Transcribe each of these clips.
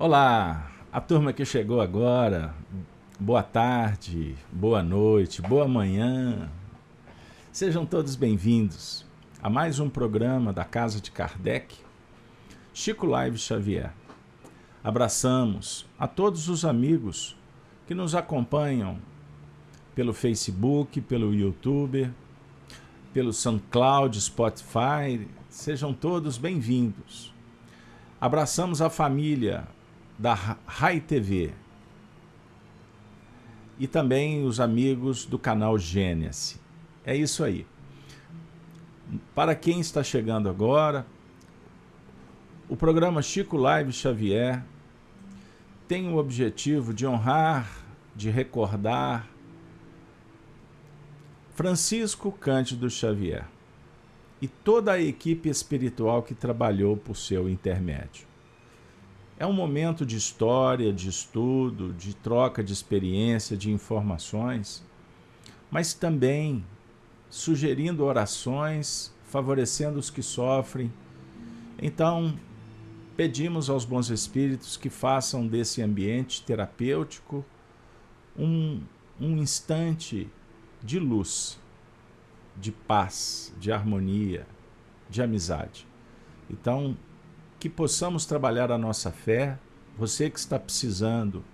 Olá, a turma que chegou agora, boa tarde, boa noite, boa manhã. Sejam todos bem-vindos a mais um programa da Casa de Kardec, Chico Live Xavier. Abraçamos a todos os amigos que nos acompanham pelo Facebook, pelo YouTube, pelo SoundCloud, Spotify. Sejam todos bem-vindos. Abraçamos a família da Rai TV e também os amigos do canal Gênesis. É isso aí. Para quem está chegando agora, o programa Chico Live Xavier tem o objetivo de honrar, de recordar Francisco Cândido Xavier e toda a equipe espiritual que trabalhou por seu intermédio. É um momento de história, de estudo, de troca de experiência, de informações, mas também sugerindo orações, favorecendo os que sofrem. Então, pedimos aos bons espíritos que façam desse ambiente terapêutico um, um instante de luz, de paz, de harmonia, de amizade. Então, que possamos trabalhar a nossa fé. Você que está precisando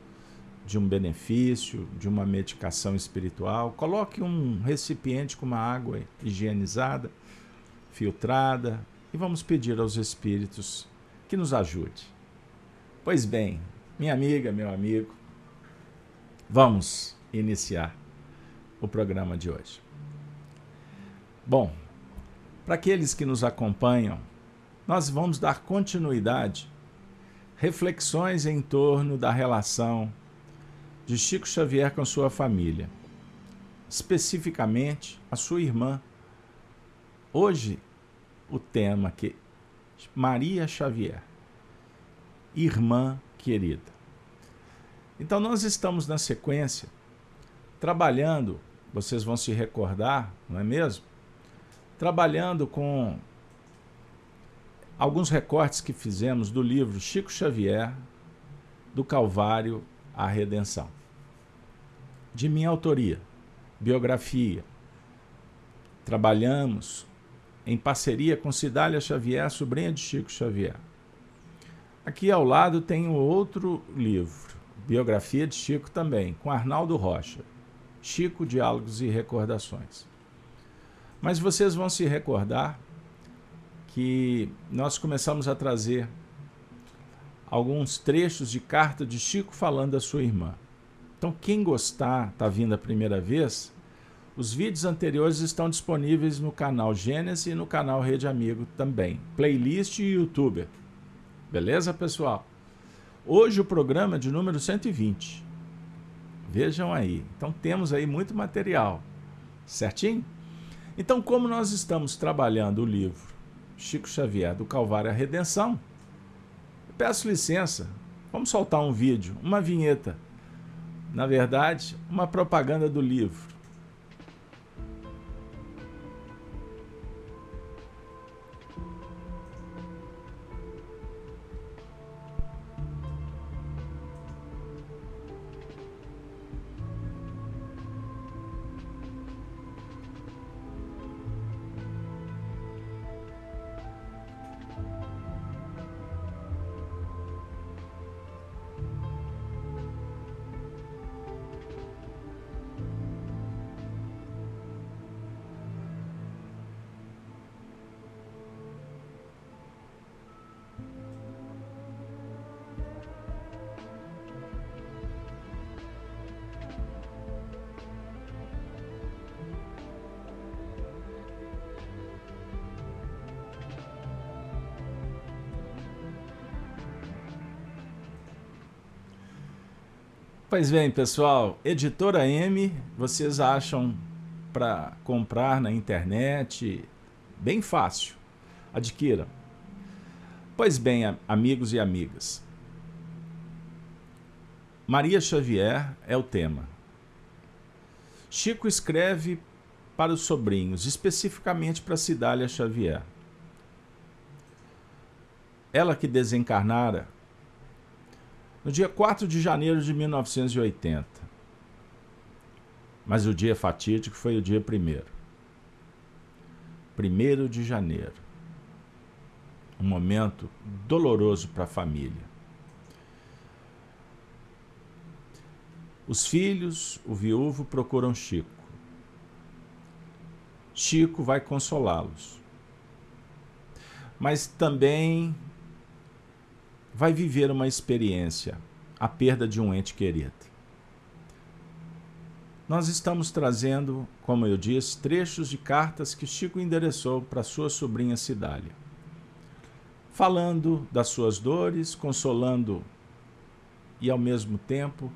de um benefício, de uma medicação espiritual, coloque um recipiente com uma água higienizada, filtrada, e vamos pedir aos espíritos que nos ajude. Pois bem, minha amiga, meu amigo, vamos iniciar o programa de hoje. Bom, para aqueles que nos acompanham nós vamos dar continuidade, reflexões em torno da relação de Chico Xavier com sua família, especificamente a sua irmã. Hoje, o tema que Maria Xavier, irmã querida. Então, nós estamos na sequência trabalhando, vocês vão se recordar, não é mesmo? Trabalhando com alguns recortes que fizemos do livro Chico Xavier, do Calvário à Redenção. De minha autoria, biografia. Trabalhamos em parceria com Cidália Xavier, sobrinha de Chico Xavier. Aqui ao lado tem outro livro, biografia de Chico também, com Arnaldo Rocha. Chico, Diálogos e Recordações. Mas vocês vão se recordar que nós começamos a trazer alguns trechos de carta de Chico falando da sua irmã. Então, quem gostar, está vindo a primeira vez, os vídeos anteriores estão disponíveis no canal Gênesis e no canal Rede Amigo também. Playlist e YouTube. Beleza, pessoal? Hoje o programa é de número 120. Vejam aí. Então temos aí muito material. Certinho? Então, como nós estamos trabalhando o livro Chico Xavier, do Calvário à Redenção. Peço licença, vamos soltar um vídeo, uma vinheta. Na verdade, uma propaganda do livro. Pois bem, pessoal, Editora M, vocês acham para comprar na internet bem fácil. Adquira. Pois bem, amigos e amigas. Maria Xavier é o tema. Chico escreve para os sobrinhos, especificamente para Cidália Xavier. Ela que desencarnara no dia 4 de janeiro de 1980. Mas o dia fatídico foi o dia primeiro. Primeiro de janeiro. Um momento doloroso para a família. Os filhos, o viúvo, procuram Chico. Chico vai consolá-los. Mas também vai viver uma experiência, a perda de um ente querido. Nós estamos trazendo, como eu disse, trechos de cartas que Chico endereçou para sua sobrinha Cidália, falando das suas dores, consolando e, ao mesmo tempo,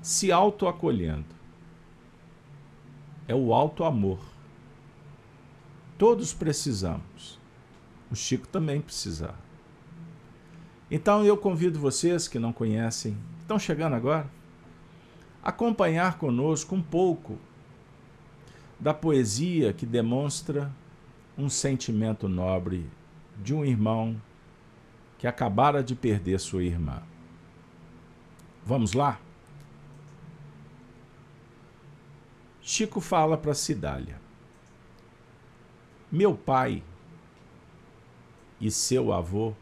se autoacolhendo. É o auto-amor. Todos precisamos. O Chico também precisava. Então eu convido vocês que não conhecem, estão chegando agora, acompanhar conosco um pouco da poesia que demonstra um sentimento nobre de um irmão que acabara de perder sua irmã. Vamos lá? Chico fala para Cidália: Meu pai e seu avô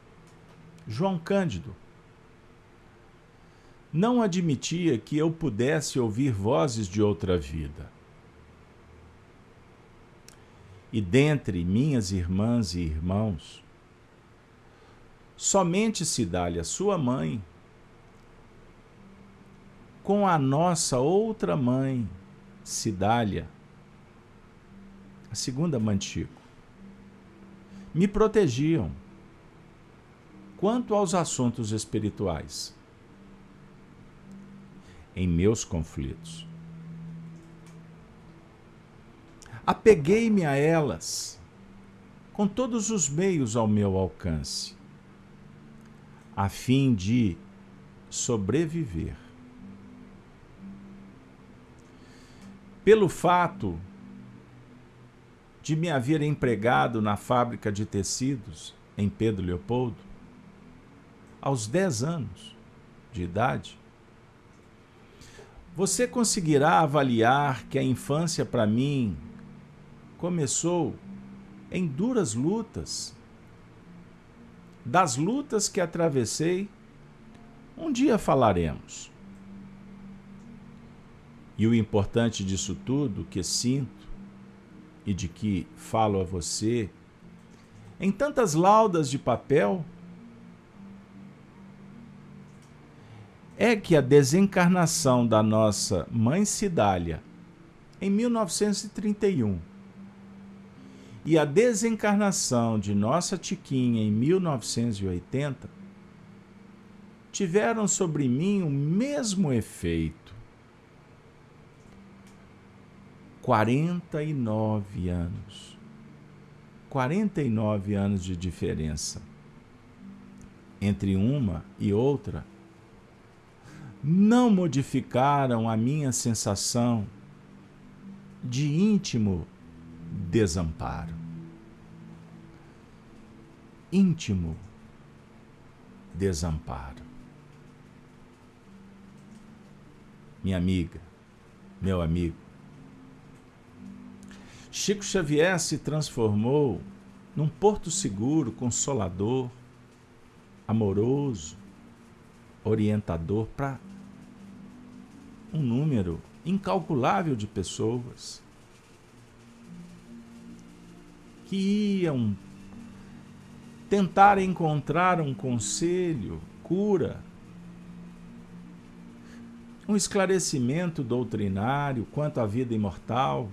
João Cândido. Não admitia que eu pudesse ouvir vozes de outra vida. E dentre minhas irmãs e irmãos, somente Cidália, sua mãe, com a nossa outra mãe, Cidália, a segunda Mantico, me protegiam quanto aos assuntos espirituais. Em meus conflitos. Apeguei-me a elas com todos os meios ao meu alcance, a fim de sobreviver. Pelo fato de me haver empregado na fábrica de tecidos em Pedro Leopoldo, aos 10 anos de idade, você conseguirá avaliar que a infância para mim começou em duras lutas. Das lutas que atravessei, um dia falaremos. E o importante disso tudo que sinto e de que falo a você, em tantas laudas de papel, é que a desencarnação da nossa mãe Cidália em 1931 e a desencarnação de nossa Tiquinha em 1980 tiveram sobre mim o mesmo efeito. 49 anos. 49 anos de diferença entre uma e outra não modificaram a minha sensação de íntimo desamparo. Íntimo desamparo. Minha amiga, meu amigo, Chico Xavier se transformou num porto seguro, consolador, amoroso, orientador para um número incalculável de pessoas que iam tentar encontrar um conselho, cura, um esclarecimento doutrinário quanto à vida imortal,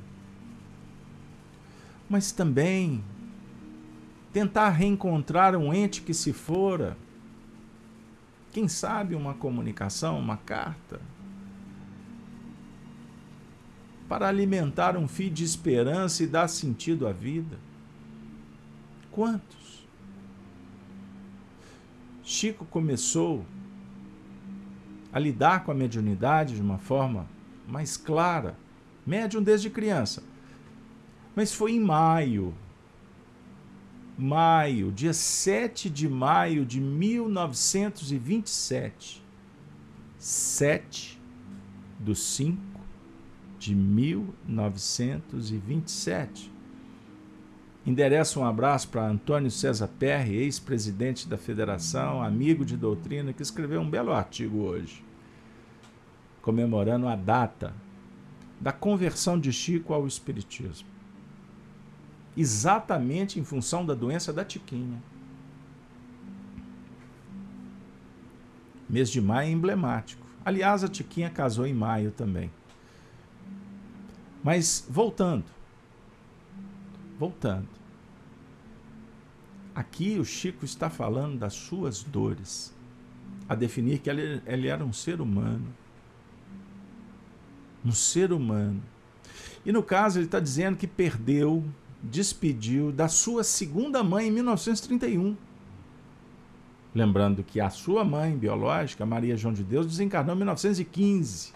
mas também tentar reencontrar um ente que se fora, quem sabe uma comunicação, uma carta, para alimentar um fio de esperança e dar sentido à vida. Quantos? Chico começou a lidar com a mediunidade de uma forma mais clara, médium desde criança. Mas foi em maio, maio, dia 7 de maio de 1927, 7 do 5 de 1927. Endereça um abraço para Antônio César Perry, ex-presidente da federação, amigo de doutrina, que escreveu um belo artigo hoje, comemorando a data da conversão de Chico ao Espiritismo. Exatamente em função da doença da Tiquinha. Mês de maio é emblemático. Aliás, a Tiquinha casou em maio também. Mas voltando. Voltando. Aqui o Chico está falando das suas dores, a definir que ele, ele era um ser humano. Um ser humano. E no caso, ele está dizendo que perdeu, despediu da sua segunda mãe em 1931. Lembrando que a sua mãe biológica, Maria João de Deus, desencarnou em 1915.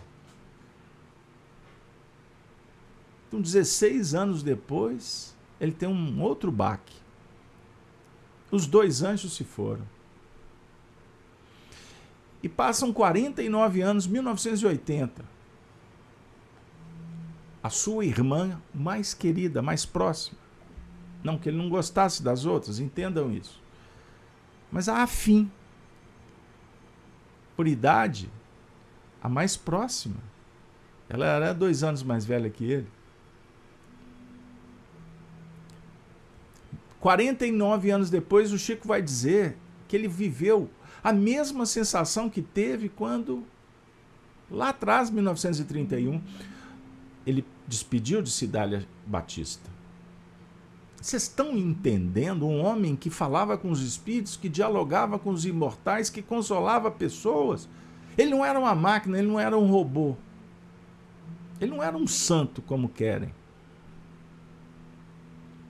Então, 16 anos depois, ele tem um outro baque. Os dois anjos se foram. E passam 49 anos, 1980. A sua irmã mais querida, mais próxima. Não que ele não gostasse das outras, entendam isso mas a afim. Por idade, a mais próxima. Ela era dois anos mais velha que ele. 49 anos depois, o Chico vai dizer que ele viveu a mesma sensação que teve quando, lá atrás, 1931, ele despediu de Cidália Batista. Vocês estão entendendo? Um homem que falava com os espíritos, que dialogava com os imortais, que consolava pessoas. Ele não era uma máquina, ele não era um robô. Ele não era um santo como querem.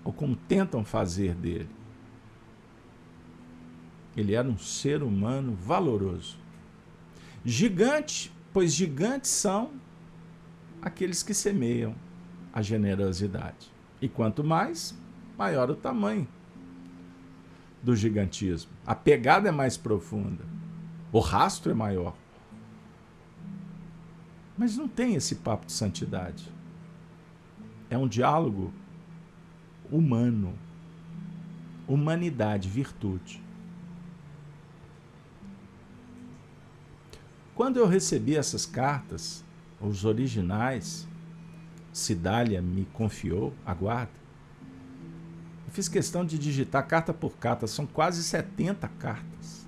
Ou como tentam fazer dele. Ele era um ser humano valoroso. Gigante, pois gigantes são aqueles que semeiam a generosidade. E quanto mais, maior o tamanho do gigantismo. A pegada é mais profunda. O rastro é maior. Mas não tem esse papo de santidade. É um diálogo humano. Humanidade, virtude. Quando eu recebi essas cartas, os originais, Cidália me confiou, aguarda fiz questão de digitar carta por carta, são quase 70 cartas.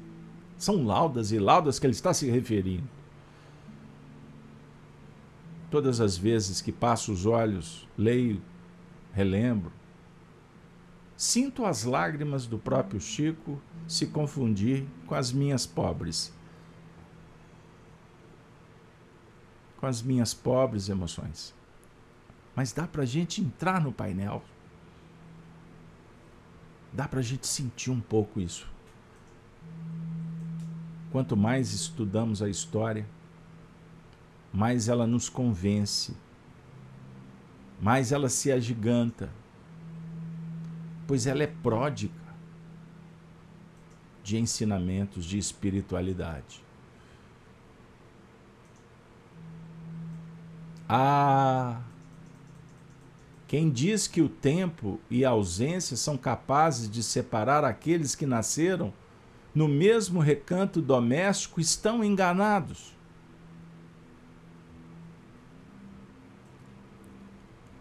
São laudas e laudas que ele está se referindo. Todas as vezes que passo os olhos, leio, relembro, sinto as lágrimas do próprio Chico se confundir com as minhas pobres. Com as minhas pobres emoções. Mas dá para a gente entrar no painel Dá para a gente sentir um pouco isso. Quanto mais estudamos a história, mais ela nos convence, mais ela se agiganta, pois ela é pródiga de ensinamentos de espiritualidade. Ah, quem diz que o tempo e a ausência são capazes de separar aqueles que nasceram no mesmo recanto doméstico estão enganados.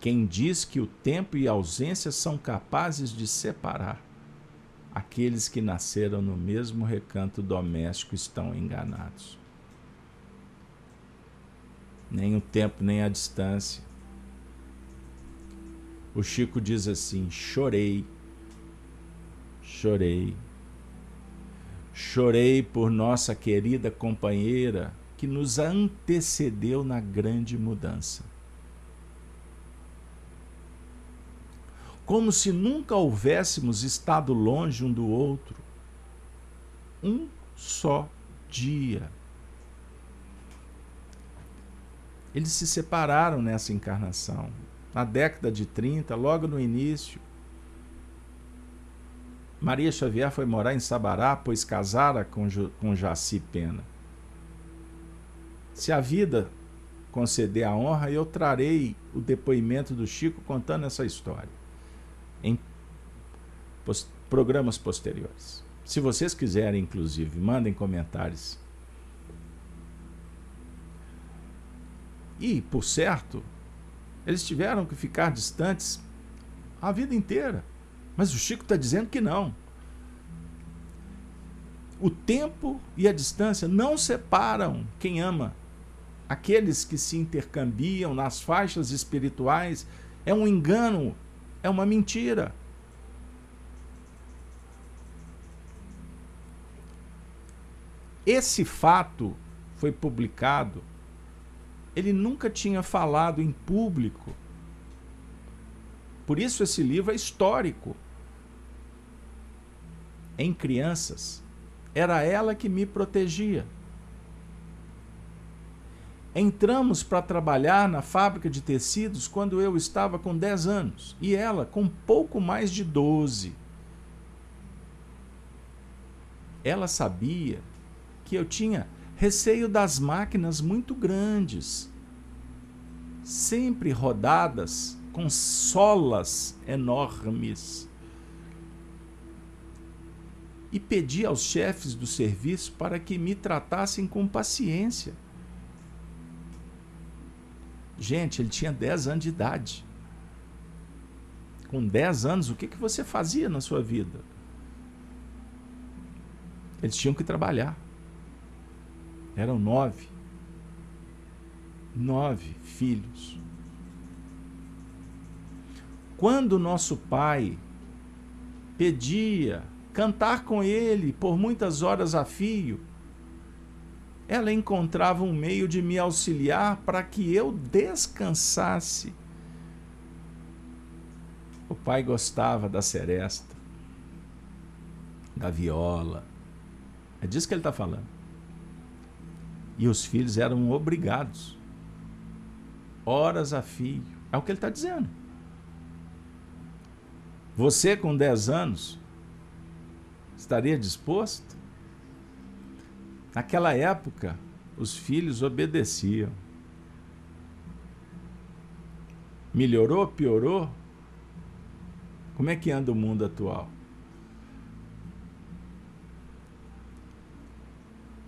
Quem diz que o tempo e a ausência são capazes de separar aqueles que nasceram no mesmo recanto doméstico estão enganados. Nem o tempo, nem a distância o Chico diz assim: chorei, chorei, chorei por nossa querida companheira que nos antecedeu na grande mudança. Como se nunca houvéssemos estado longe um do outro, um só dia. Eles se separaram nessa encarnação na década de 30, logo no início. Maria Xavier foi morar em Sabará, pois casara com, com Jaci Pena. Se a vida conceder a honra, eu trarei o depoimento do Chico contando essa história em post programas posteriores. Se vocês quiserem, inclusive, mandem comentários. E, por certo, eles tiveram que ficar distantes a vida inteira. Mas o Chico está dizendo que não. O tempo e a distância não separam quem ama. Aqueles que se intercambiam nas faixas espirituais é um engano, é uma mentira. Esse fato foi publicado, ele nunca tinha falado em público. Por isso esse livro é histórico. Em crianças, era ela que me protegia. Entramos para trabalhar na fábrica de tecidos quando eu estava com 10 anos e ela com pouco mais de 12. Ela sabia que eu tinha receio das máquinas muito grandes, sempre rodadas com solas enormes. E pedi aos chefes do serviço para que me tratassem com paciência. Gente, ele tinha 10 anos de idade. Com 10 anos, o que, que você fazia na sua vida? Eles tinham que trabalhar. Eram nove. Nove filhos. Quando nosso pai pedia cantar com ele por muitas horas a fio, ela encontrava um meio de me auxiliar para que eu descansasse. O pai gostava da seresta, da viola. É disso que ele está falando. E os filhos eram obrigados, horas a fio. É o que ele está dizendo. Você, com 10 anos, estaria disposto? Naquela época, os filhos obedeciam. Melhorou, piorou? Como é que anda o mundo atual?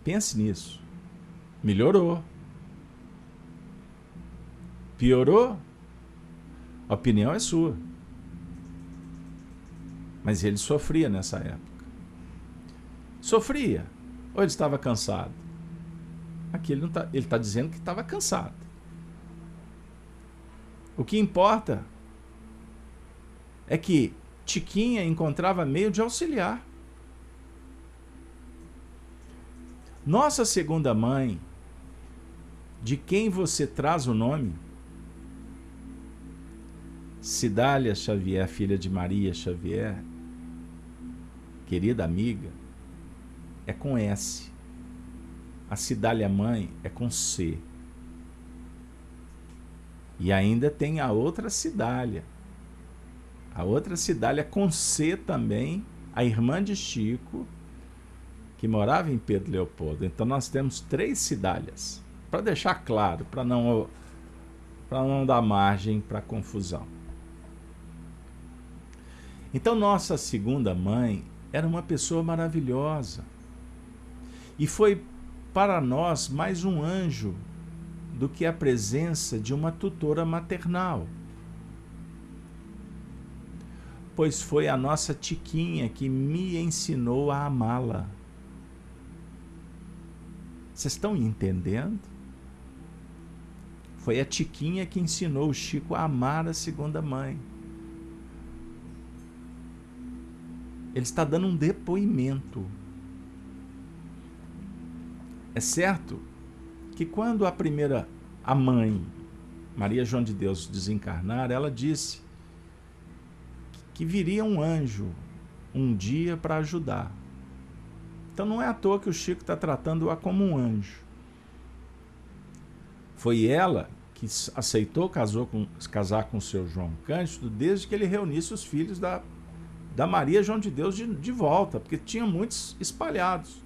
Pense nisso. Melhorou. Piorou? A opinião é sua. Mas ele sofria nessa época. Sofria. Ou ele estava cansado? Aqui ele está tá dizendo que estava cansado. O que importa é que Tiquinha encontrava meio de auxiliar. Nossa segunda mãe de quem você traz o nome? Cidália Xavier, filha de Maria Xavier, querida amiga, é com S. A Cidália mãe é com C. E ainda tem a outra Cidália. A outra Cidália com C também, a irmã de Chico, que morava em Pedro Leopoldo. Então nós temos três Cidálias para deixar claro, para não para não dar margem para confusão. Então nossa segunda mãe era uma pessoa maravilhosa. E foi para nós mais um anjo do que a presença de uma tutora maternal. Pois foi a nossa Tiquinha que me ensinou a amá-la. Vocês estão entendendo? Foi a Tiquinha que ensinou o Chico a amar a segunda mãe. Ele está dando um depoimento. É certo que quando a primeira, a mãe, Maria João de Deus, desencarnar, ela disse que viria um anjo um dia para ajudar. Então não é à toa que o Chico está tratando-a como um anjo. Foi ela que aceitou casou com, casar com o seu João Cândido desde que ele reunisse os filhos da, da Maria João de Deus de, de volta, porque tinha muitos espalhados.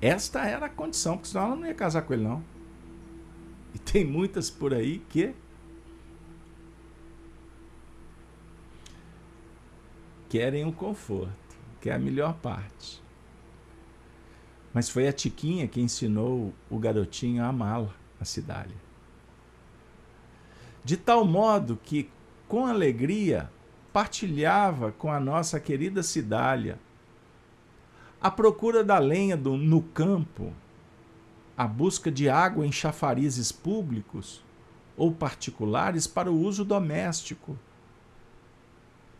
Esta era a condição, porque senão ela não ia casar com ele, não. E tem muitas por aí que querem o conforto, que é a melhor parte. Mas foi a Tiquinha que ensinou o garotinho a amá-la, a Cidália. De tal modo que, com alegria, partilhava com a nossa querida Cidália a procura da lenha do, no campo, a busca de água em chafarizes públicos ou particulares para o uso doméstico.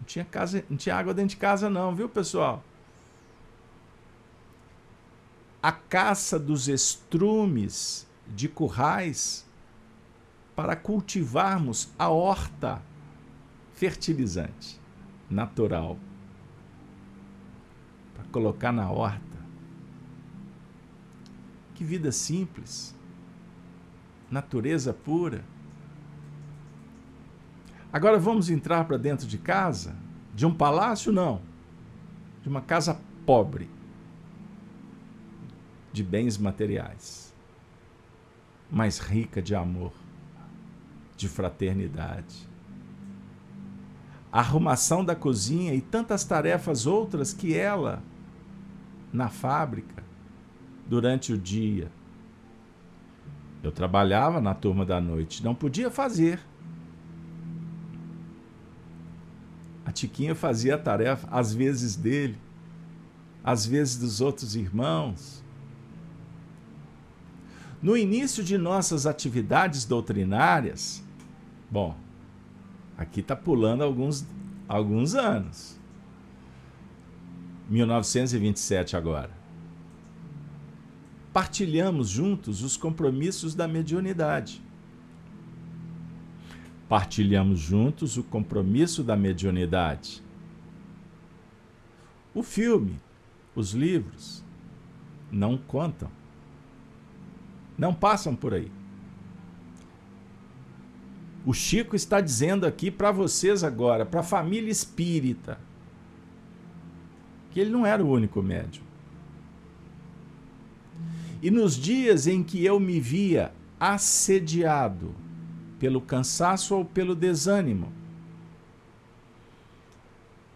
Não tinha, casa, não tinha água dentro de casa, não, viu, pessoal? A caça dos estrumes de currais para cultivarmos a horta fertilizante natural colocar na horta. Que vida simples, natureza pura. Agora vamos entrar para dentro de casa? De um palácio? Não. De uma casa pobre, de bens materiais, mas rica de amor, de fraternidade a arrumação da cozinha e tantas tarefas outras que ela na fábrica durante o dia. Eu trabalhava na turma da noite, não podia fazer. A Tiquinha fazia a tarefa, às vezes dele, às vezes dos outros irmãos. No início de nossas atividades doutrinárias, bom, aqui está pulando alguns, alguns anos. 1927 agora. Partilhamos juntos os compromissos da mediunidade. Partilhamos juntos o compromisso da mediunidade. O filme, os livros, não contam. Não passam por aí. O Chico está dizendo aqui para vocês agora, para a família espírita, que ele não era o único médium. E nos dias em que eu me via assediado pelo cansaço ou pelo desânimo,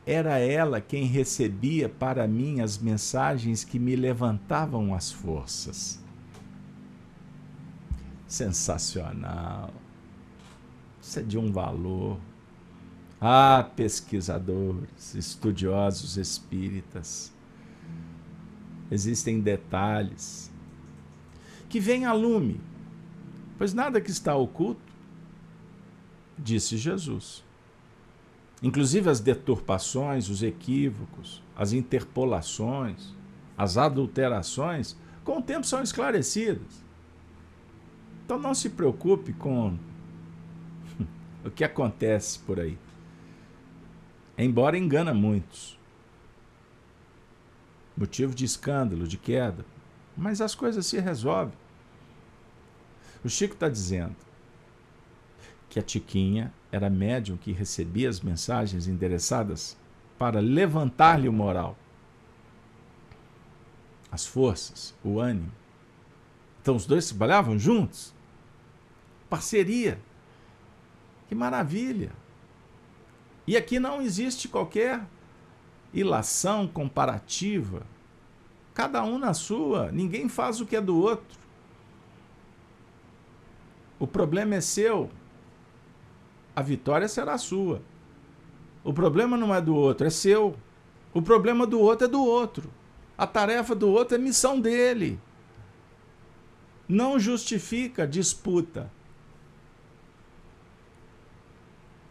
era ela quem recebia para mim as mensagens que me levantavam as forças. Sensacional. Isso é de um valor. Ah, pesquisadores, estudiosos espíritas, existem detalhes que vêm a lume, pois nada que está oculto, disse Jesus. Inclusive as deturpações, os equívocos, as interpolações, as adulterações, com o tempo são esclarecidas. Então não se preocupe com o que acontece por aí embora engana muitos. Motivo de escândalo, de queda. Mas as coisas se resolvem. O Chico está dizendo que a Tiquinha era médium que recebia as mensagens endereçadas para levantar-lhe o moral, as forças, o ânimo. Então os dois trabalhavam juntos. Parceria. Que maravilha! E aqui não existe qualquer ilação comparativa. Cada um na sua, ninguém faz o que é do outro. O problema é seu. A vitória será sua. O problema não é do outro, é seu. O problema do outro é do outro. A tarefa do outro é missão dele. Não justifica disputa.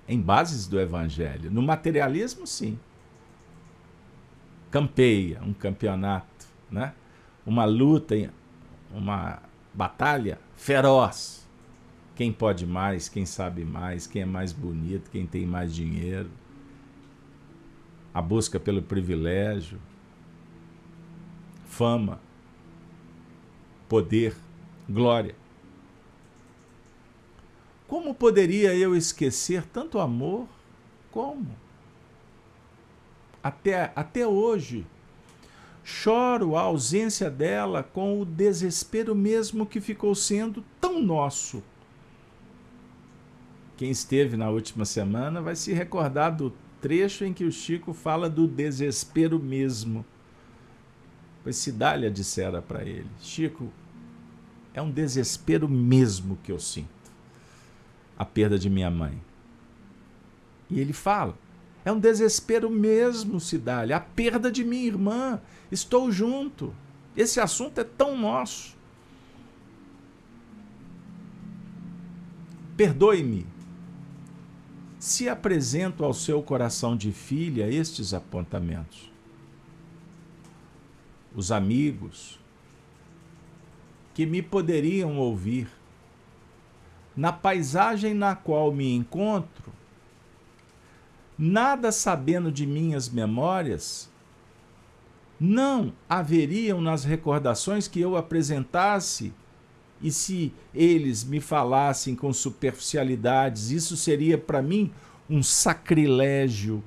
Em bases do evangelho. No materialismo, sim. Campeia, um campeonato, né? uma luta, uma batalha feroz. Quem pode mais, quem sabe mais, quem é mais bonito, quem tem mais dinheiro. A busca pelo privilégio, fama, poder, glória. Como poderia eu esquecer tanto amor? Como? Até, até hoje, Choro a ausência dela com o desespero mesmo que ficou sendo tão nosso. Quem esteve na última semana vai se recordar do trecho em que o Chico fala do desespero mesmo. Pois Cidália dissera para ele: Chico, é um desespero mesmo que eu sinto a perda de minha mãe. E ele fala: é um desespero mesmo, Cidália, a perda de minha irmã. Estou junto. Esse assunto é tão nosso. Perdoe-me se apresento ao seu coração de filha estes apontamentos. Os amigos que me poderiam ouvir, na paisagem na qual me encontro, nada sabendo de minhas memórias, não haveriam nas recordações que eu apresentasse, e se eles me falassem com superficialidades, isso seria para mim um sacrilégio.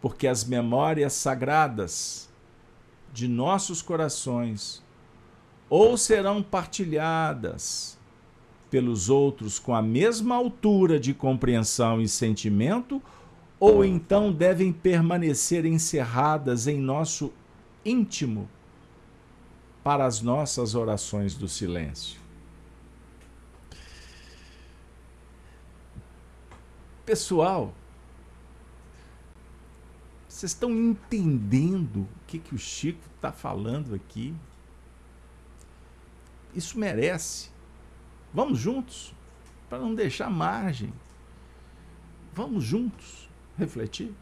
Porque as memórias sagradas de nossos corações ou serão partilhadas pelos outros com a mesma altura de compreensão e sentimento, ou então devem permanecer encerradas em nosso íntimo para as nossas orações do silêncio. Pessoal, vocês estão entendendo o que, que o Chico está falando aqui? Isso merece Vamos juntos, para não deixar margem. Vamos juntos refletir.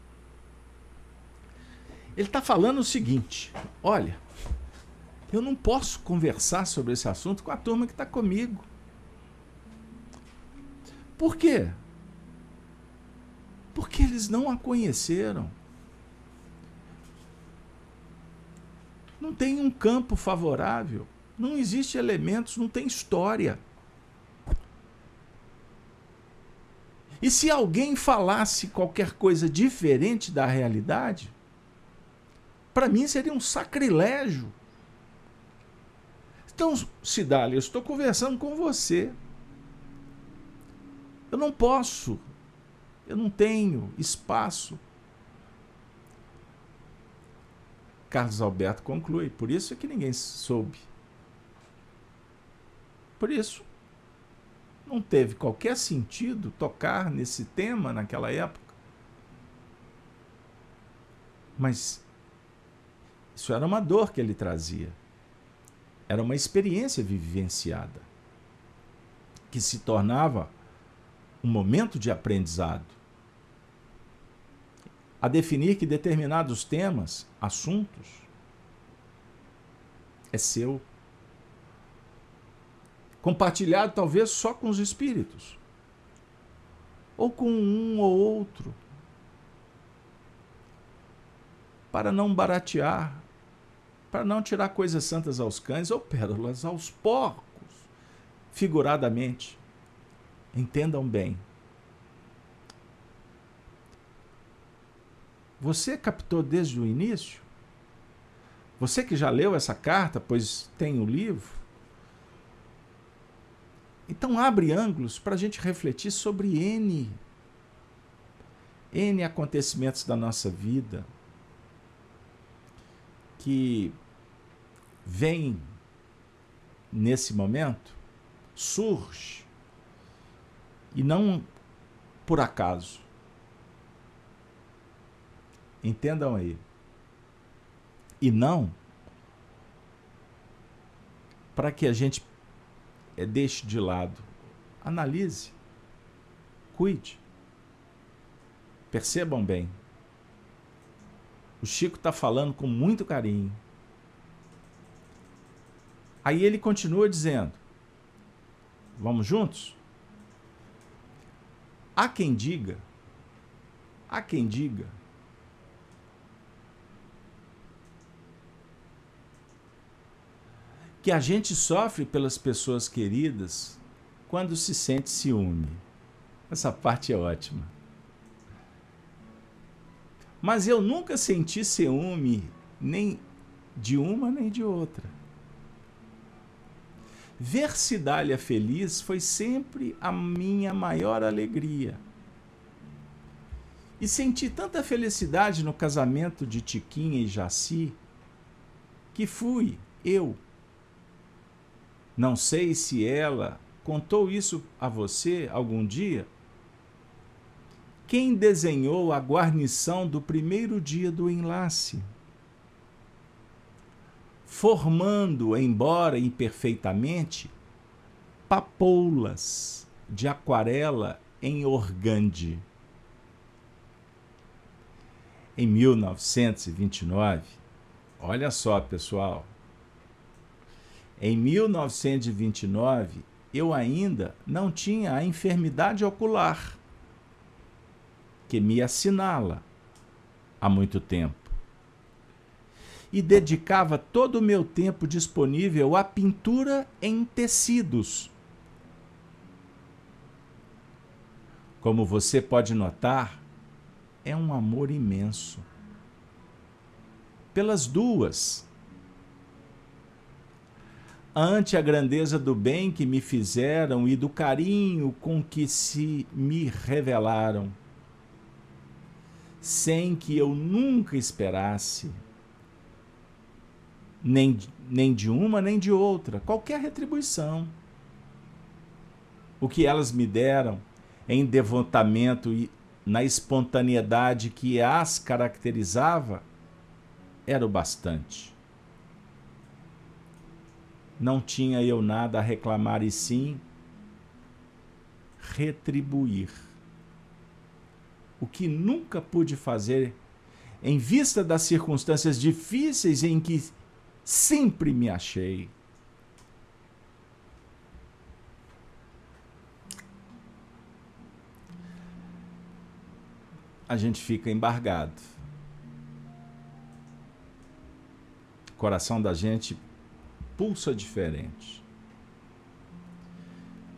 Ele está falando o seguinte: olha, eu não posso conversar sobre esse assunto com a turma que está comigo. Por quê? Porque eles não a conheceram. Não tem um campo favorável. Não existe elementos, não tem história. E se alguém falasse qualquer coisa diferente da realidade, para mim seria um sacrilégio. Então, Cidália, eu estou conversando com você. Eu não posso, eu não tenho espaço. Carlos Alberto conclui, por isso é que ninguém soube. Por isso, não teve qualquer sentido tocar nesse tema naquela época. Mas isso era uma dor que ele trazia. Era uma experiência vivenciada que se tornava um momento de aprendizado. A definir que determinados temas, assuntos, é seu compartilhado talvez só com os espíritos, ou com um ou outro, para não baratear, para não tirar coisas santas aos cães ou pérolas aos porcos, figuradamente. Entendam bem. Você captou desde o início? Você que já leu essa carta, pois tem o livro, então abre ângulos para a gente refletir sobre N. N acontecimentos da nossa vida que vem nesse momento, surge, e não por acaso. Entendam aí. E não para que a gente é, deixe de lado. Analise. Cuide. Percebam bem. O Chico está falando com muito carinho. Aí ele continua dizendo: Vamos juntos? Há quem diga, há quem diga que a gente sofre pelas pessoas queridas quando se sente ciúme. Essa parte é ótima. Mas eu nunca senti ciúme nem de uma nem de outra. Ver Cidália feliz foi sempre a minha maior alegria. E senti tanta felicidade no casamento de Tiquinha e Jaci que fui eu. Não sei se ela contou isso a você algum dia. Quem desenhou a guarnição do primeiro dia do enlace? formando, embora imperfeitamente, papoulas de aquarela em organde. Em 1929, olha só, pessoal. Em 1929, eu ainda não tinha a enfermidade ocular que me assinala há muito tempo e dedicava todo o meu tempo disponível à pintura em tecidos. Como você pode notar, é um amor imenso. Pelas duas. Ante a grandeza do bem que me fizeram e do carinho com que se me revelaram, sem que eu nunca esperasse nem, nem de uma nem de outra, qualquer retribuição. O que elas me deram em devotamento e na espontaneidade que as caracterizava era o bastante. Não tinha eu nada a reclamar e sim retribuir. O que nunca pude fazer em vista das circunstâncias difíceis em que sempre me achei. A gente fica embargado. O coração da gente pulsa diferente.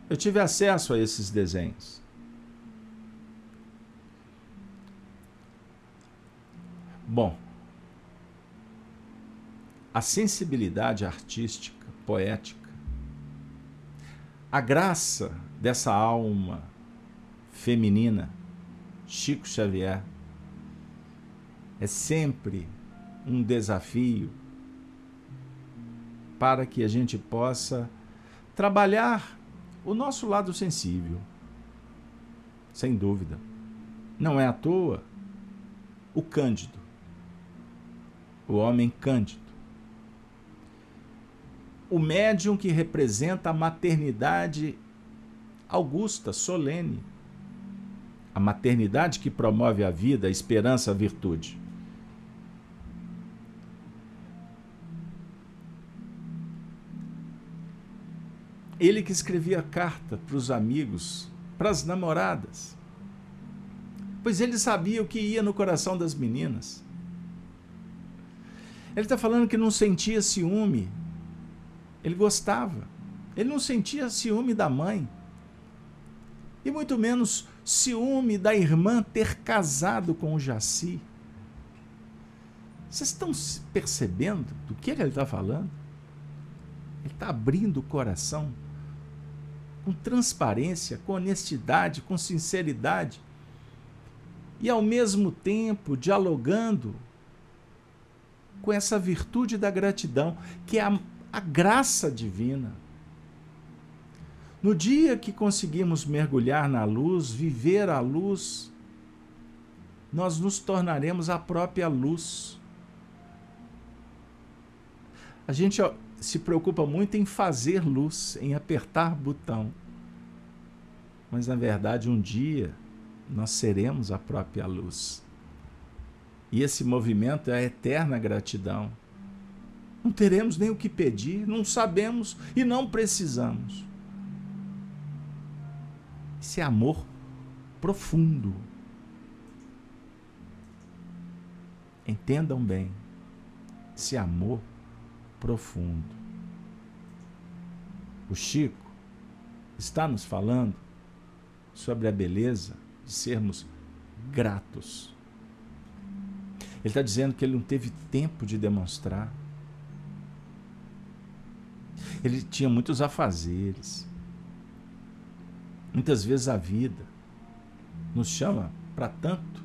Eu tive acesso a esses desenhos. Bom, a sensibilidade artística, poética, a graça dessa alma feminina, Chico Xavier, é sempre um desafio para que a gente possa trabalhar o nosso lado sensível. Sem dúvida. Não é à toa o Cândido, o homem cândido o médium que representa a maternidade augusta, solene. A maternidade que promove a vida, a esperança, a virtude. Ele que escrevia carta para os amigos, para as namoradas. Pois ele sabia o que ia no coração das meninas. Ele está falando que não sentia ciúme ele gostava. Ele não sentia ciúme da mãe. E muito menos ciúme da irmã ter casado com o Jaci. Vocês estão percebendo do que ele está falando? Ele está abrindo o coração com transparência, com honestidade, com sinceridade e ao mesmo tempo dialogando com essa virtude da gratidão, que é a a graça divina. No dia que conseguimos mergulhar na luz, viver a luz, nós nos tornaremos a própria luz. A gente se preocupa muito em fazer luz, em apertar botão. Mas na verdade, um dia nós seremos a própria luz. E esse movimento é a eterna gratidão. Não teremos nem o que pedir, não sabemos e não precisamos. Esse é amor profundo. Entendam bem. Esse amor profundo. O Chico está nos falando sobre a beleza de sermos gratos. Ele está dizendo que ele não teve tempo de demonstrar. Ele tinha muitos afazeres. Muitas vezes a vida nos chama para tanto,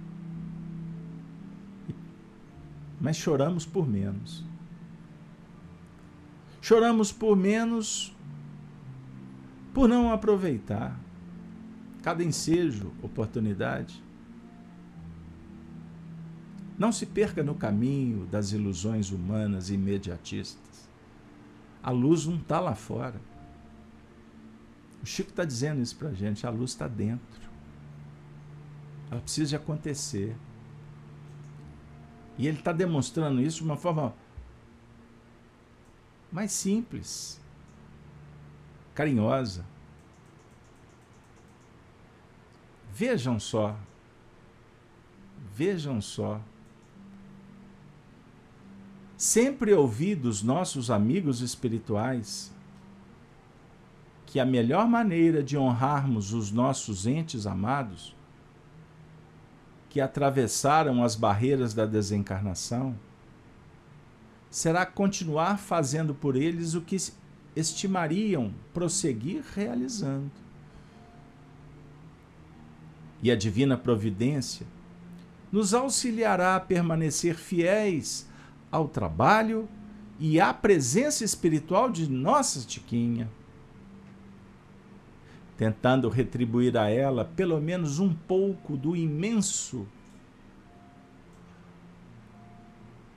mas choramos por menos. Choramos por menos por não aproveitar cada ensejo, oportunidade. Não se perca no caminho das ilusões humanas imediatistas. A luz não está lá fora. O Chico está dizendo isso para a gente: a luz está dentro. Ela precisa de acontecer. E ele está demonstrando isso de uma forma mais simples, carinhosa. Vejam só, vejam só Sempre ouvi dos nossos amigos espirituais que a melhor maneira de honrarmos os nossos entes amados, que atravessaram as barreiras da desencarnação, será continuar fazendo por eles o que estimariam prosseguir realizando. E a divina providência nos auxiliará a permanecer fiéis ao trabalho e à presença espiritual de nossa Tiquinha, tentando retribuir a ela pelo menos um pouco do imenso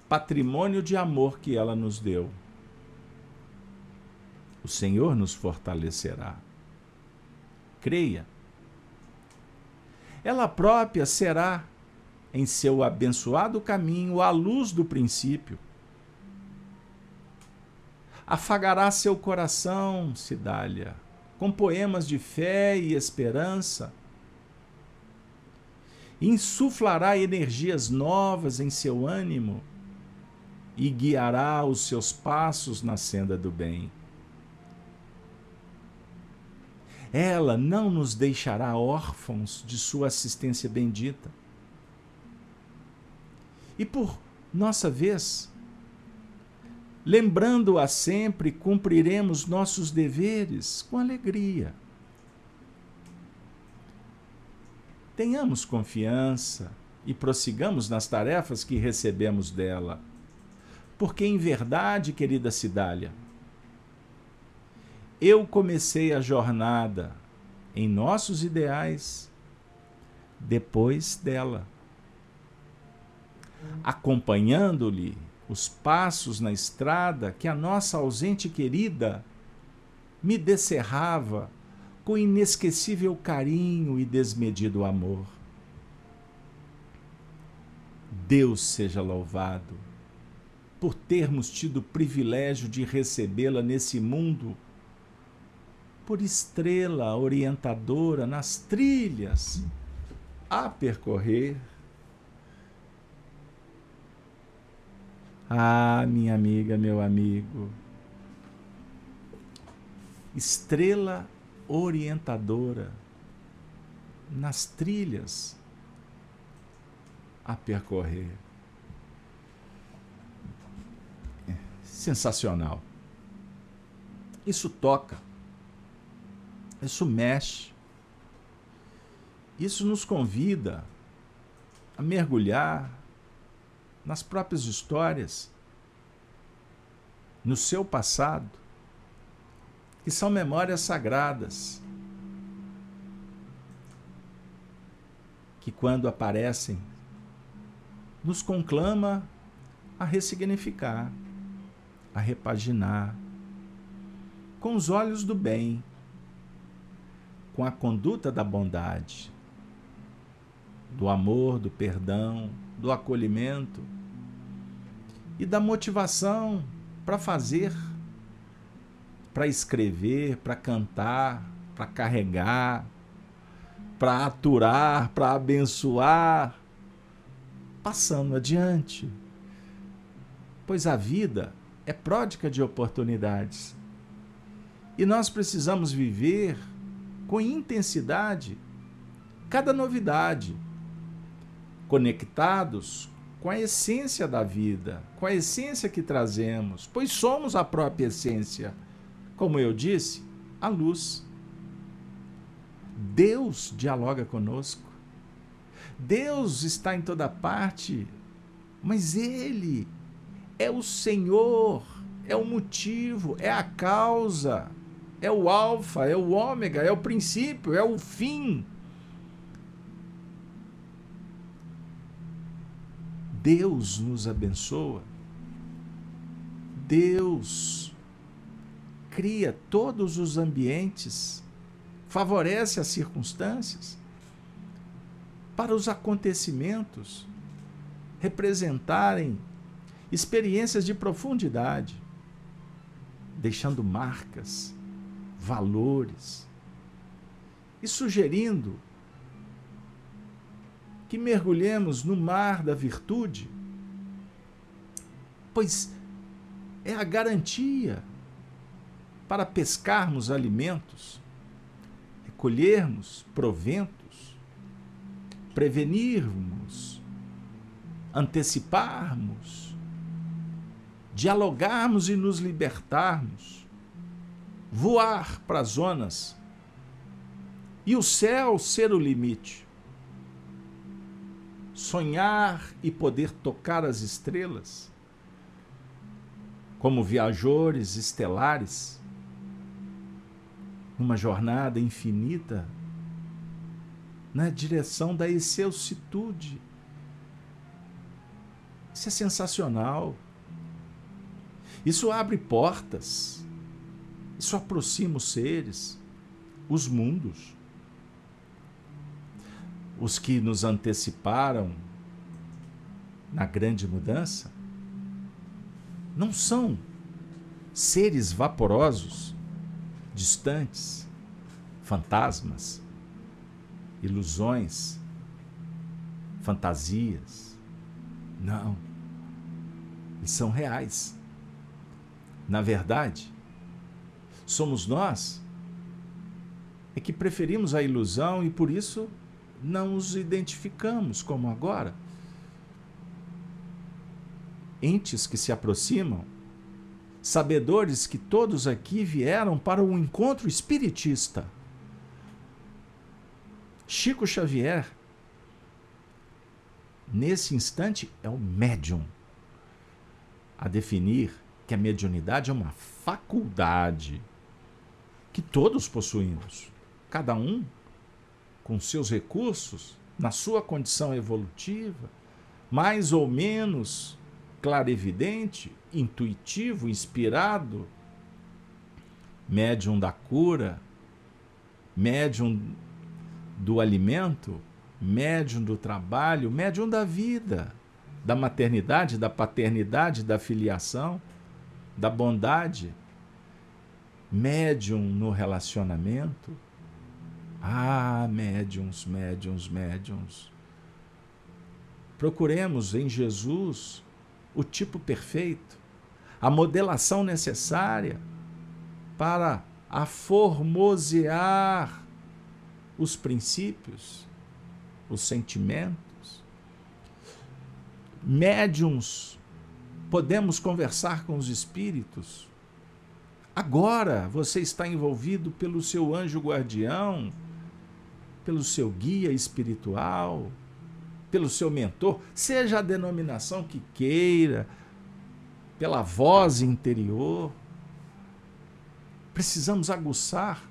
patrimônio de amor que ela nos deu. O Senhor nos fortalecerá. Creia. Ela própria será em seu abençoado caminho a luz do princípio. Afagará seu coração, Cidália, com poemas de fé e esperança. Insuflará energias novas em seu ânimo e guiará os seus passos na senda do bem. Ela não nos deixará órfãos de sua assistência bendita e por nossa vez, lembrando-a sempre, cumpriremos nossos deveres com alegria. Tenhamos confiança e prossigamos nas tarefas que recebemos dela. Porque, em verdade, querida Cidália, eu comecei a jornada em nossos ideais depois dela acompanhando-lhe os passos na estrada que a nossa ausente querida me descerrava com inesquecível carinho e desmedido amor. Deus seja louvado por termos tido o privilégio de recebê-la nesse mundo, por estrela orientadora nas trilhas a percorrer Ah, minha amiga, meu amigo. Estrela orientadora nas trilhas a percorrer. Sensacional. Isso toca. Isso mexe. Isso nos convida a mergulhar nas próprias histórias, no seu passado, que são memórias sagradas, que quando aparecem, nos conclama a ressignificar, a repaginar, com os olhos do bem, com a conduta da bondade, do amor, do perdão, do acolhimento e da motivação para fazer, para escrever, para cantar, para carregar, para aturar, para abençoar, passando adiante. Pois a vida é pródica de oportunidades. E nós precisamos viver com intensidade cada novidade, conectados com a essência da vida, com a essência que trazemos, pois somos a própria essência. Como eu disse, a luz. Deus dialoga conosco. Deus está em toda parte, mas Ele é o Senhor, é o motivo, é a causa, é o Alfa, é o Ômega, é o princípio, é o fim. Deus nos abençoa. Deus cria todos os ambientes, favorece as circunstâncias para os acontecimentos representarem experiências de profundidade, deixando marcas, valores e sugerindo que mergulhemos no mar da virtude, pois é a garantia para pescarmos alimentos, recolhermos proventos, prevenirmos, anteciparmos, dialogarmos e nos libertarmos, voar para zonas e o céu ser o limite. Sonhar e poder tocar as estrelas, como viajores estelares, numa jornada infinita na direção da excelsitude. Isso é sensacional. Isso abre portas. Isso aproxima os seres, os mundos. Os que nos anteciparam na grande mudança não são seres vaporosos, distantes, fantasmas, ilusões, fantasias. Não. Eles são reais. Na verdade, somos nós é que preferimos a ilusão e por isso não os identificamos como agora. Entes que se aproximam, sabedores que todos aqui vieram para um encontro espiritista. Chico Xavier, nesse instante, é o médium a definir que a mediunidade é uma faculdade que todos possuímos, cada um com seus recursos, na sua condição evolutiva, mais ou menos clarevidente, intuitivo, inspirado, médium da cura, médium do alimento, médium do trabalho, médium da vida da maternidade, da paternidade, da filiação, da bondade, médium no relacionamento. Ah, médiums, médiums, médiums. Procuremos em Jesus o tipo perfeito, a modelação necessária para aformosear os princípios, os sentimentos médiums, podemos conversar com os espíritos. Agora você está envolvido pelo seu anjo guardião, pelo seu guia espiritual, pelo seu mentor, seja a denominação que queira, pela voz interior. Precisamos aguçar,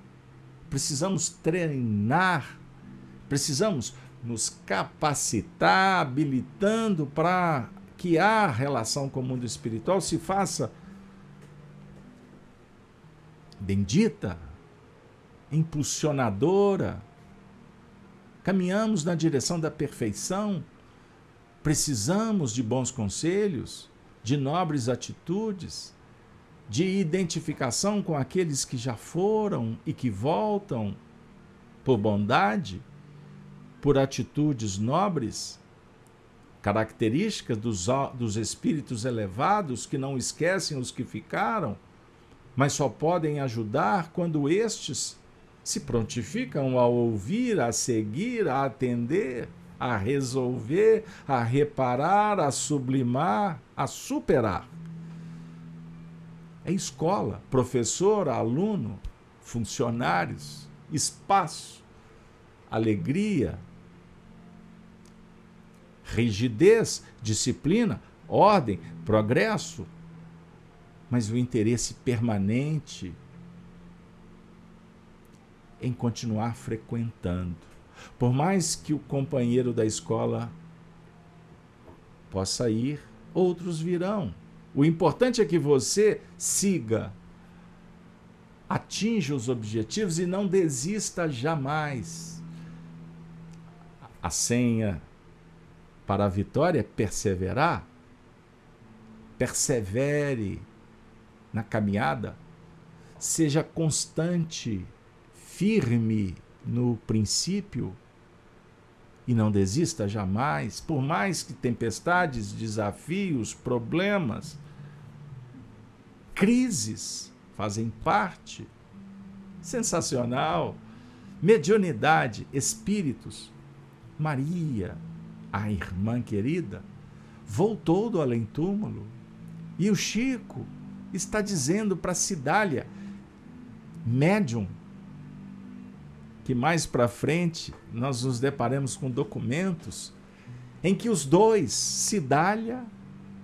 precisamos treinar, precisamos nos capacitar, habilitando para que a relação com o mundo espiritual se faça bendita, impulsionadora. Caminhamos na direção da perfeição, precisamos de bons conselhos, de nobres atitudes, de identificação com aqueles que já foram e que voltam por bondade por atitudes nobres, características dos, dos espíritos elevados que não esquecem os que ficaram, mas só podem ajudar quando estes se prontificam a ouvir, a seguir, a atender, a resolver, a reparar, a sublimar, a superar. É escola, professor, aluno, funcionários, espaço, alegria, rigidez, disciplina, ordem, progresso, mas o interesse permanente em continuar frequentando. Por mais que o companheiro da escola possa ir, outros virão. O importante é que você siga, atinja os objetivos e não desista jamais. A senha para a vitória é perseverar. Persevere na caminhada. Seja constante firme no princípio e não desista jamais, por mais que tempestades, desafios, problemas, crises fazem parte. Sensacional. Mediunidade, espíritos. Maria, a irmã querida, voltou do além-túmulo e o Chico está dizendo para Cidália, médium, que mais para frente nós nos deparamos com documentos em que os dois, Cidália,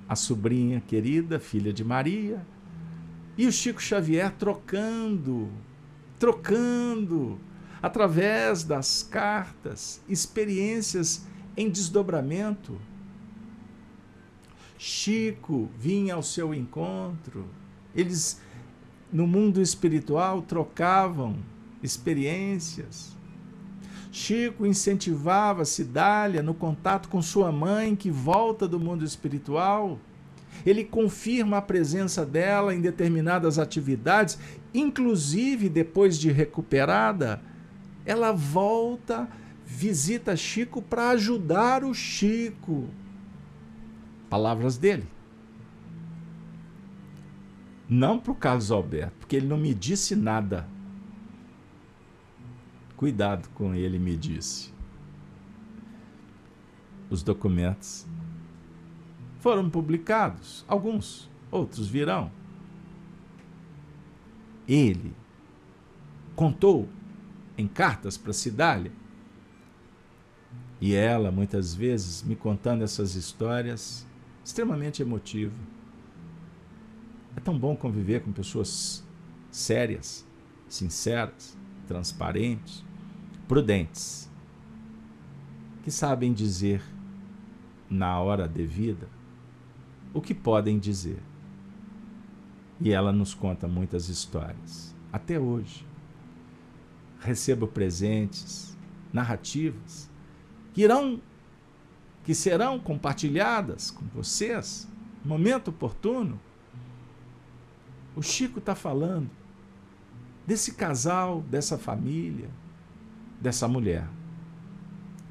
a sobrinha querida, filha de Maria, e o Chico Xavier trocando, trocando, através das cartas, experiências em desdobramento. Chico vinha ao seu encontro, eles no mundo espiritual trocavam experiências. Chico incentivava Cidália no contato com sua mãe, que volta do mundo espiritual. Ele confirma a presença dela em determinadas atividades, inclusive depois de recuperada, ela volta, visita Chico para ajudar o Chico. Palavras dele. Não para o Carlos Alberto, porque ele não me disse nada Cuidado com ele, me disse. Os documentos foram publicados, alguns, outros virão. Ele contou em cartas para Cidália. E ela, muitas vezes, me contando essas histórias, extremamente emotiva. É tão bom conviver com pessoas sérias, sinceras, transparentes prudentes, que sabem dizer na hora devida o que podem dizer. E ela nos conta muitas histórias, até hoje. Recebo presentes, narrativas, que irão, que serão compartilhadas com vocês, momento oportuno. O Chico está falando desse casal, dessa família, dessa mulher.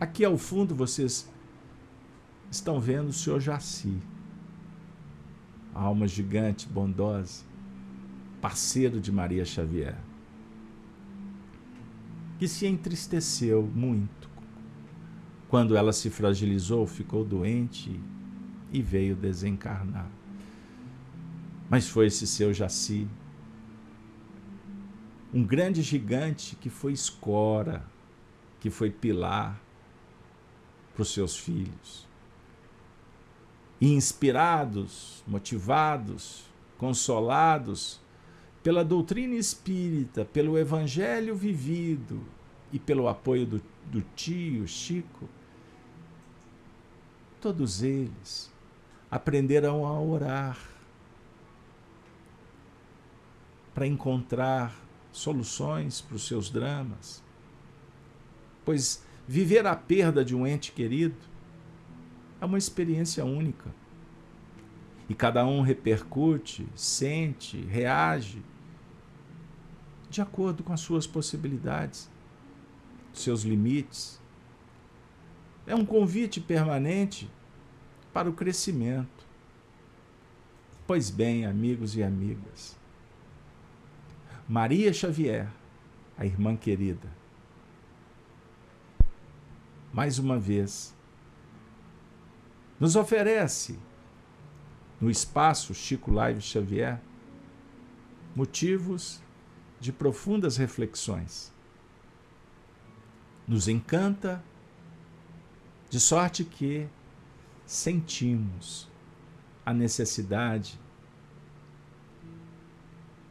Aqui ao fundo vocês estão vendo o senhor Jaci, a alma gigante, bondosa, parceiro de Maria Xavier, que se entristeceu muito quando ela se fragilizou, ficou doente e veio desencarnar. Mas foi esse seu Jaci, um grande gigante que foi escora, que foi pilar para os seus filhos. E inspirados, motivados, consolados pela doutrina espírita, pelo evangelho vivido e pelo apoio do, do tio Chico, todos eles aprenderam a orar para encontrar soluções para os seus dramas pois viver a perda de um ente querido é uma experiência única. E cada um repercute, sente, reage de acordo com as suas possibilidades, seus limites. É um convite permanente para o crescimento. Pois bem, amigos e amigas, Maria Xavier, a irmã querida, mais uma vez, nos oferece no espaço Chico Live Xavier motivos de profundas reflexões. Nos encanta, de sorte que sentimos a necessidade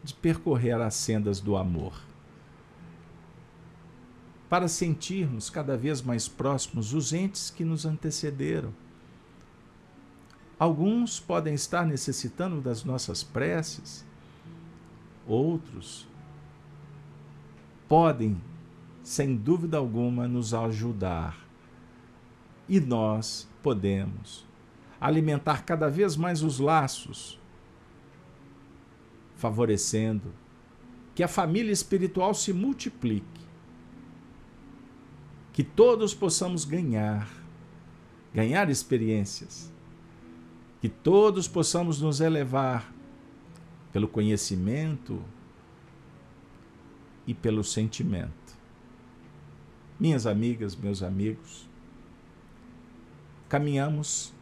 de percorrer as sendas do amor. Para sentirmos cada vez mais próximos os entes que nos antecederam. Alguns podem estar necessitando das nossas preces, outros podem, sem dúvida alguma, nos ajudar. E nós podemos alimentar cada vez mais os laços, favorecendo que a família espiritual se multiplique, que todos possamos ganhar, ganhar experiências, que todos possamos nos elevar pelo conhecimento e pelo sentimento. Minhas amigas, meus amigos, caminhamos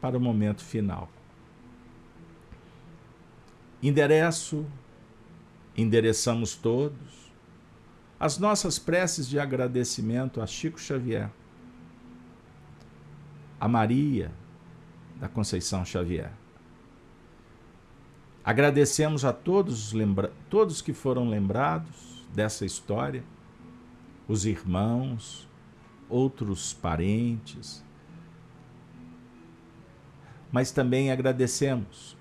para o momento final. Endereço, endereçamos todos as nossas preces de agradecimento a Chico Xavier, a Maria da Conceição Xavier. Agradecemos a todos, lembra todos que foram lembrados dessa história, os irmãos, outros parentes, mas também agradecemos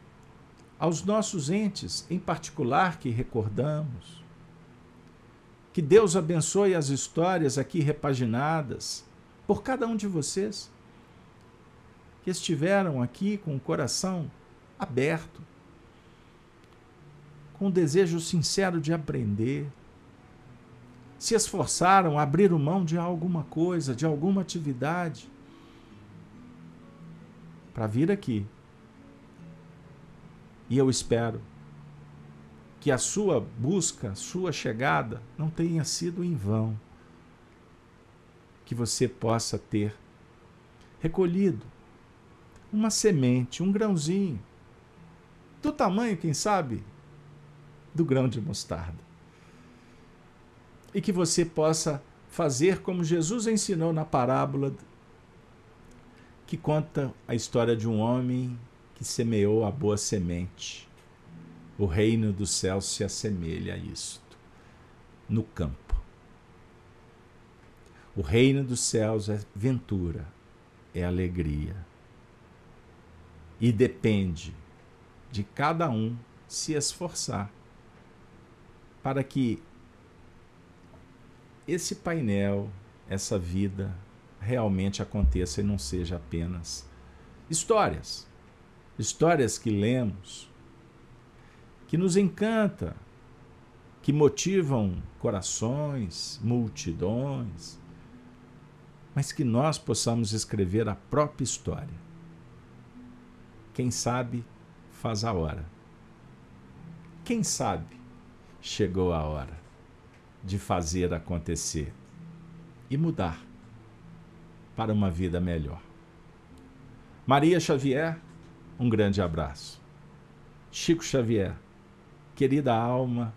aos nossos entes, em particular, que recordamos. Que Deus abençoe as histórias aqui repaginadas por cada um de vocês que estiveram aqui com o coração aberto, com o desejo sincero de aprender, se esforçaram, abriram mão de alguma coisa, de alguma atividade, para vir aqui e eu espero que a sua busca, sua chegada não tenha sido em vão. Que você possa ter recolhido uma semente, um grãozinho, do tamanho, quem sabe, do grão de mostarda. E que você possa fazer como Jesus ensinou na parábola que conta a história de um homem que semeou a boa semente. O reino dos céus se assemelha a isto, no campo. O reino dos céus é ventura, é alegria. E depende de cada um se esforçar para que esse painel, essa vida, realmente aconteça e não seja apenas histórias histórias que lemos, que nos encanta, que motivam corações, multidões, mas que nós possamos escrever a própria história. Quem sabe faz a hora. Quem sabe chegou a hora de fazer acontecer e mudar para uma vida melhor. Maria Xavier um grande abraço. Chico Xavier, querida alma,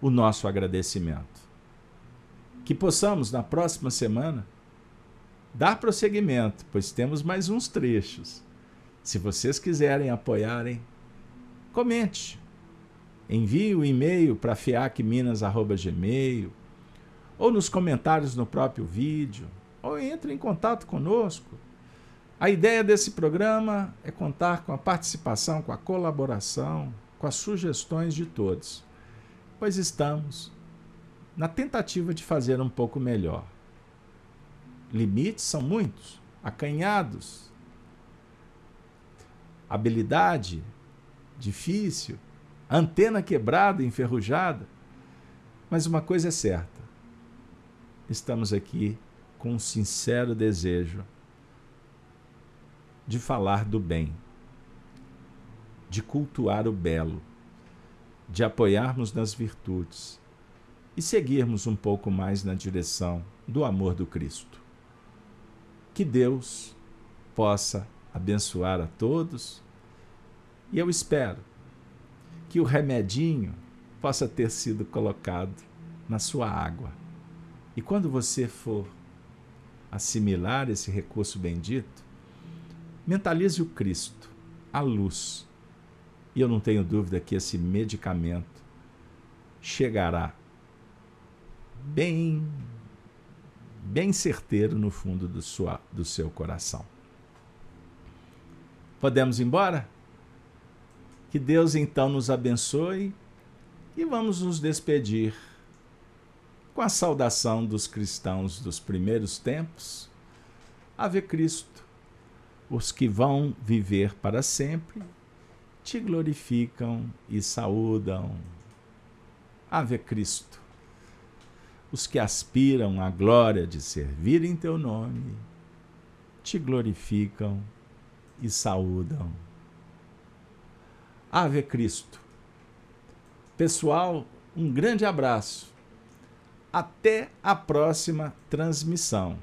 o nosso agradecimento. Que possamos, na próxima semana, dar prosseguimento, pois temos mais uns trechos. Se vocês quiserem apoiarem, comente. Envie o um e-mail para fiacminas.gmail ou nos comentários no próprio vídeo, ou entre em contato conosco. A ideia desse programa é contar com a participação, com a colaboração, com as sugestões de todos, pois estamos na tentativa de fazer um pouco melhor. Limites são muitos, acanhados. Habilidade difícil, antena quebrada, enferrujada. Mas uma coisa é certa: estamos aqui com um sincero desejo de falar do bem, de cultuar o belo, de apoiarmos nas virtudes e seguirmos um pouco mais na direção do amor do Cristo. Que Deus possa abençoar a todos e eu espero que o remedinho possa ter sido colocado na sua água. E quando você for assimilar esse recurso bendito, mentalize o Cristo, a luz. E eu não tenho dúvida que esse medicamento chegará bem bem certeiro no fundo do, sua, do seu coração. Podemos ir embora? Que Deus então nos abençoe e vamos nos despedir com a saudação dos cristãos dos primeiros tempos. Ave Cristo, os que vão viver para sempre, te glorificam e saúdam. Ave Cristo, os que aspiram à glória de servir em teu nome, te glorificam e saúdam. Ave Cristo. Pessoal, um grande abraço. Até a próxima transmissão.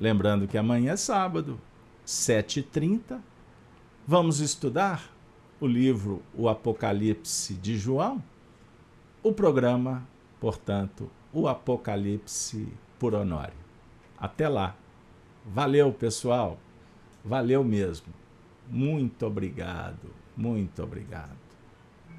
Lembrando que amanhã é sábado, 7h30. Vamos estudar o livro O Apocalipse de João. O programa, portanto, O Apocalipse por Honório. Até lá. Valeu, pessoal. Valeu mesmo. Muito obrigado. Muito obrigado.